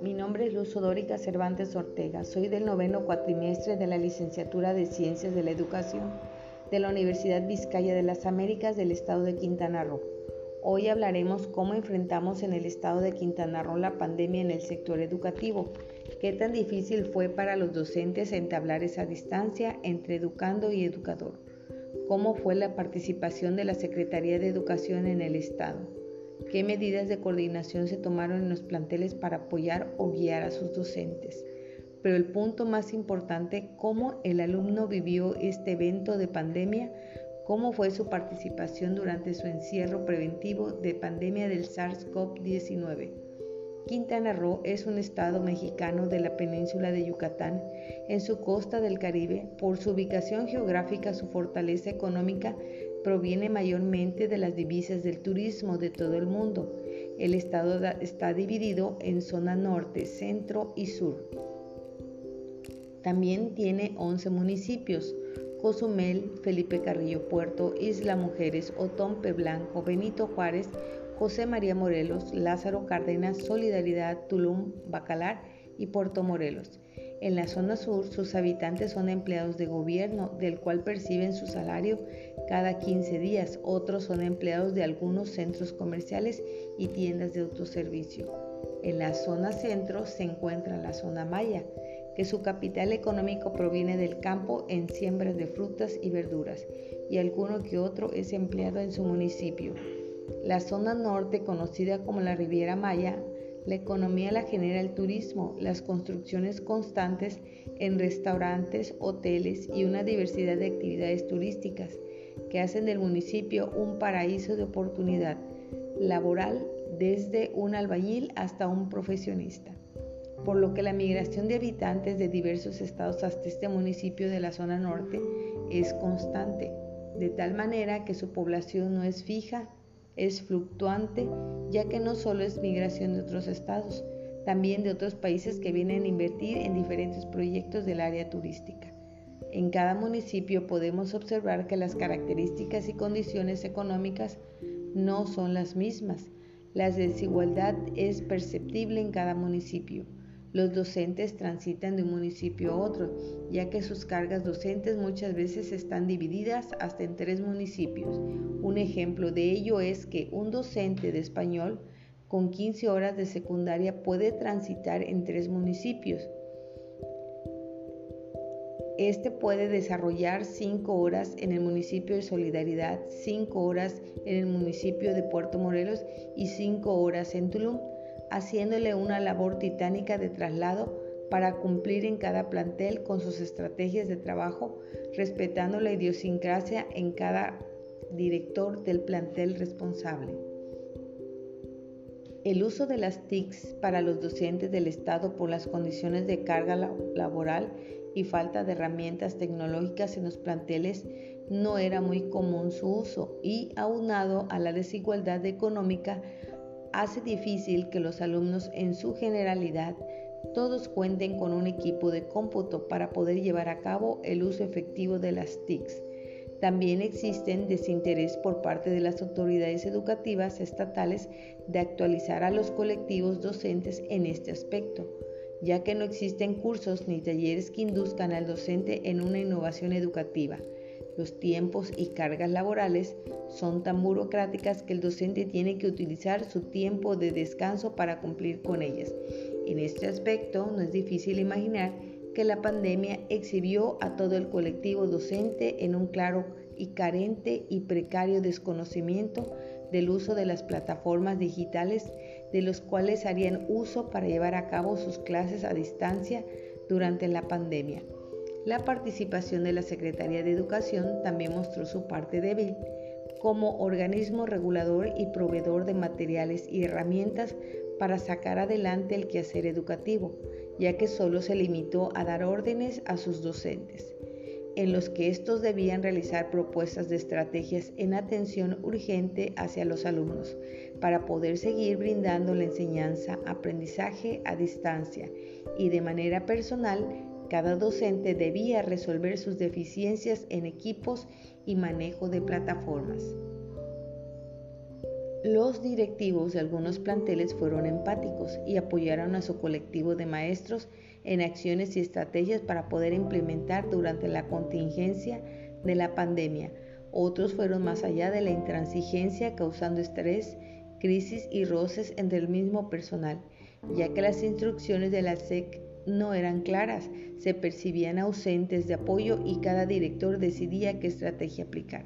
mi nombre es Luz Odórica Cervantes Ortega. Soy del noveno cuatrimestre de la licenciatura de Ciencias de la Educación de la Universidad Vizcaya de las Américas del estado de Quintana Roo. Hoy hablaremos cómo enfrentamos en el estado de Quintana Roo la pandemia en el sector educativo, qué tan difícil fue para los docentes entablar esa distancia entre educando y educador, cómo fue la participación de la Secretaría de Educación en el estado ¿Qué medidas de coordinación se tomaron en los planteles para apoyar o guiar a sus docentes? Pero el punto más importante, cómo el alumno vivió este evento de pandemia, cómo fue su participación durante su encierro preventivo de pandemia del SARS-CoV-19. Quintana Roo es un estado mexicano de la península de Yucatán, en su costa del Caribe, por su ubicación geográfica, su fortaleza económica proviene mayormente de las divisas del turismo de todo el mundo. El estado está dividido en zona norte, centro y sur. También tiene 11 municipios, Cozumel, Felipe Carrillo Puerto, Isla Mujeres, Otompe Blanco, Benito Juárez, José María Morelos, Lázaro Cárdenas, Solidaridad, Tulum, Bacalar y Puerto Morelos. En la zona sur, sus habitantes son empleados de gobierno, del cual perciben su salario cada 15 días. Otros son empleados de algunos centros comerciales y tiendas de autoservicio. En la zona centro se encuentra la zona maya, que su capital económico proviene del campo en siembras de frutas y verduras, y alguno que otro es empleado en su municipio. La zona norte, conocida como la Riviera Maya, la economía la genera el turismo, las construcciones constantes en restaurantes, hoteles y una diversidad de actividades turísticas que hacen del municipio un paraíso de oportunidad laboral desde un albañil hasta un profesionista. Por lo que la migración de habitantes de diversos estados hasta este municipio de la zona norte es constante, de tal manera que su población no es fija es fluctuante, ya que no solo es migración de otros estados, también de otros países que vienen a invertir en diferentes proyectos del área turística. En cada municipio podemos observar que las características y condiciones económicas no son las mismas. La desigualdad es perceptible en cada municipio. Los docentes transitan de un municipio a otro, ya que sus cargas docentes muchas veces están divididas hasta en tres municipios. Un ejemplo de ello es que un docente de español con 15 horas de secundaria puede transitar en tres municipios. Este puede desarrollar 5 horas en el municipio de Solidaridad, 5 horas en el municipio de Puerto Morelos y 5 horas en Tulum haciéndole una labor titánica de traslado para cumplir en cada plantel con sus estrategias de trabajo, respetando la idiosincrasia en cada director del plantel responsable. El uso de las TICs para los docentes del Estado por las condiciones de carga laboral y falta de herramientas tecnológicas en los planteles no era muy común su uso y aunado a la desigualdad económica hace difícil que los alumnos en su generalidad todos cuenten con un equipo de cómputo para poder llevar a cabo el uso efectivo de las TICs. También existen desinterés por parte de las autoridades educativas estatales de actualizar a los colectivos docentes en este aspecto, ya que no existen cursos ni talleres que induzcan al docente en una innovación educativa. Los tiempos y cargas laborales son tan burocráticas que el docente tiene que utilizar su tiempo de descanso para cumplir con ellas. En este aspecto no es difícil imaginar que la pandemia exhibió a todo el colectivo docente en un claro y carente y precario desconocimiento del uso de las plataformas digitales de los cuales harían uso para llevar a cabo sus clases a distancia durante la pandemia. La participación de la Secretaría de Educación también mostró su parte débil como organismo regulador y proveedor de materiales y herramientas para sacar adelante el quehacer educativo, ya que solo se limitó a dar órdenes a sus docentes, en los que estos debían realizar propuestas de estrategias en atención urgente hacia los alumnos, para poder seguir brindando la enseñanza, aprendizaje a distancia y de manera personal cada docente debía resolver sus deficiencias en equipos y manejo de plataformas. Los directivos de algunos planteles fueron empáticos y apoyaron a su colectivo de maestros en acciones y estrategias para poder implementar durante la contingencia de la pandemia. Otros fueron más allá de la intransigencia, causando estrés, crisis y roces entre el mismo personal, ya que las instrucciones de la SEC no eran claras, se percibían ausentes de apoyo y cada director decidía qué estrategia aplicar.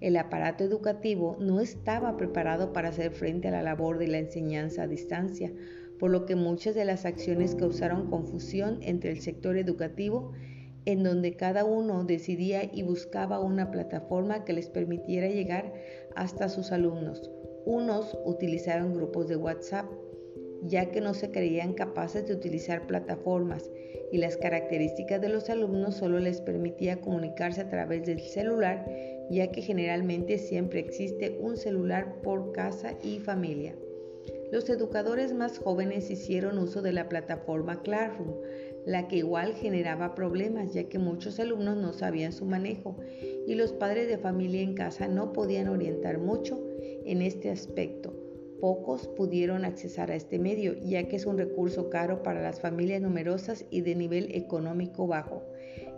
El aparato educativo no estaba preparado para hacer frente a la labor de la enseñanza a distancia, por lo que muchas de las acciones causaron confusión entre el sector educativo, en donde cada uno decidía y buscaba una plataforma que les permitiera llegar hasta sus alumnos. Unos utilizaron grupos de WhatsApp, ya que no se creían capaces de utilizar plataformas y las características de los alumnos solo les permitía comunicarse a través del celular, ya que generalmente siempre existe un celular por casa y familia. Los educadores más jóvenes hicieron uso de la plataforma Classroom, la que igual generaba problemas ya que muchos alumnos no sabían su manejo y los padres de familia en casa no podían orientar mucho en este aspecto Pocos pudieron accesar a este medio, ya que es un recurso caro para las familias numerosas y de nivel económico bajo.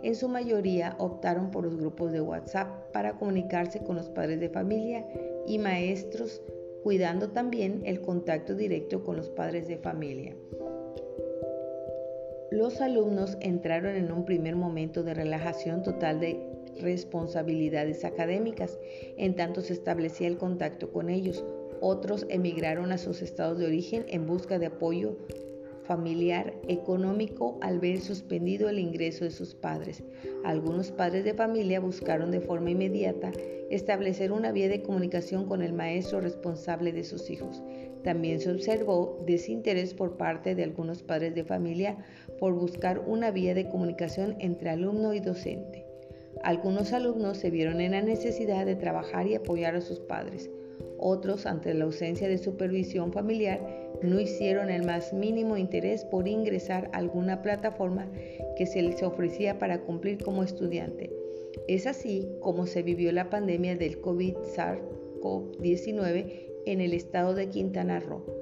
En su mayoría optaron por los grupos de WhatsApp para comunicarse con los padres de familia y maestros, cuidando también el contacto directo con los padres de familia. Los alumnos entraron en un primer momento de relajación total de responsabilidades académicas, en tanto se establecía el contacto con ellos, otros emigraron a sus estados de origen en busca de apoyo familiar económico al ver suspendido el ingreso de sus padres. Algunos padres de familia buscaron de forma inmediata establecer una vía de comunicación con el maestro responsable de sus hijos. También se observó desinterés por parte de algunos padres de familia por buscar una vía de comunicación entre alumno y docente. Algunos alumnos se vieron en la necesidad de trabajar y apoyar a sus padres. Otros, ante la ausencia de supervisión familiar, no hicieron el más mínimo interés por ingresar a alguna plataforma que se les ofrecía para cumplir como estudiante. Es así como se vivió la pandemia del COVID-19 en el estado de Quintana Roo.